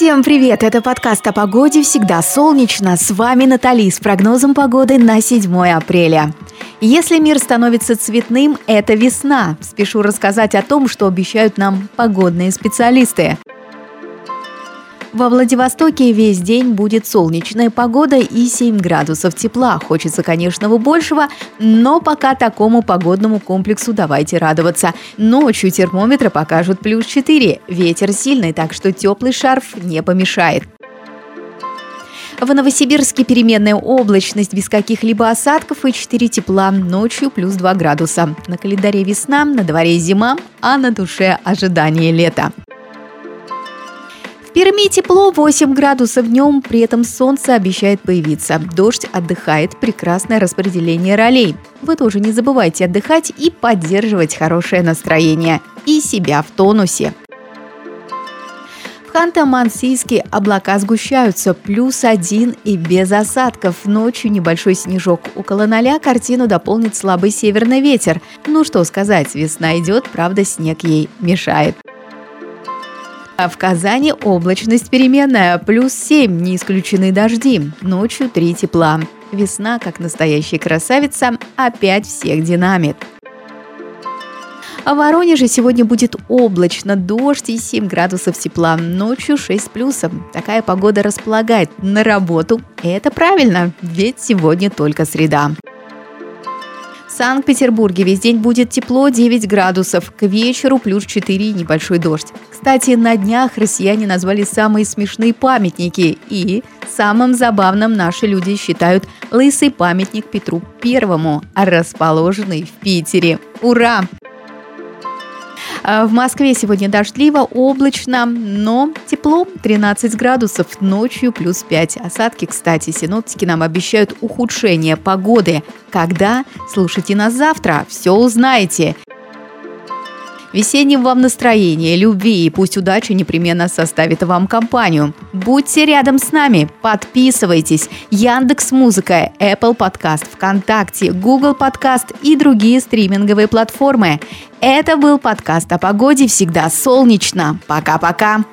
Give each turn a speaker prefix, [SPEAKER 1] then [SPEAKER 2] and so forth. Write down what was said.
[SPEAKER 1] Всем привет! Это подкаст о погоде «Всегда солнечно». С вами Натали с прогнозом погоды на 7 апреля. Если мир становится цветным, это весна. Спешу рассказать о том, что обещают нам погодные специалисты. Во Владивостоке весь день будет солнечная погода и 7 градусов тепла. Хочется, конечно, большего, но пока такому погодному комплексу давайте радоваться. Ночью термометры покажут плюс 4. Ветер сильный, так что теплый шарф не помешает. В Новосибирске переменная облачность без каких-либо осадков и 4 тепла. Ночью плюс 2 градуса. На календаре весна, на дворе зима, а на душе ожидание лета. В Перми тепло 8 градусов днем, при этом солнце обещает появиться. Дождь отдыхает, прекрасное распределение ролей. Вы тоже не забывайте отдыхать и поддерживать хорошее настроение. И себя в тонусе. В Ханты-Мансийске облака сгущаются, плюс один и без осадков. Ночью небольшой снежок. Около ноля картину дополнит слабый северный ветер. Ну что сказать, весна идет, правда снег ей мешает. А в Казани облачность переменная, плюс 7, не исключены дожди. Ночью 3 тепла. Весна, как настоящая красавица, опять всех динамит. А в Воронеже сегодня будет облачно, дождь и 7 градусов тепла, ночью 6 плюсом. Такая погода располагает на работу. Это правильно, ведь сегодня только среда. Санкт-Петербурге весь день будет тепло 9 градусов, к вечеру плюс 4 небольшой дождь. Кстати, на днях россияне назвали самые смешные памятники и самым забавным наши люди считают лысый памятник Петру Первому, расположенный в Питере. Ура! А в Москве сегодня дождливо, облачно, но тепло 13 градусов, ночью плюс 5. Осадки, кстати, синоптики нам обещают ухудшение погоды. Когда? Слушайте нас завтра, все узнаете. Весенним вам настроения, любви и пусть удача непременно составит вам компанию. Будьте рядом с нами, подписывайтесь. Яндекс Музыка, Apple Podcast, ВКонтакте, Google Podcast и другие стриминговые платформы. Это был подкаст о погоде «Всегда солнечно». Пока-пока.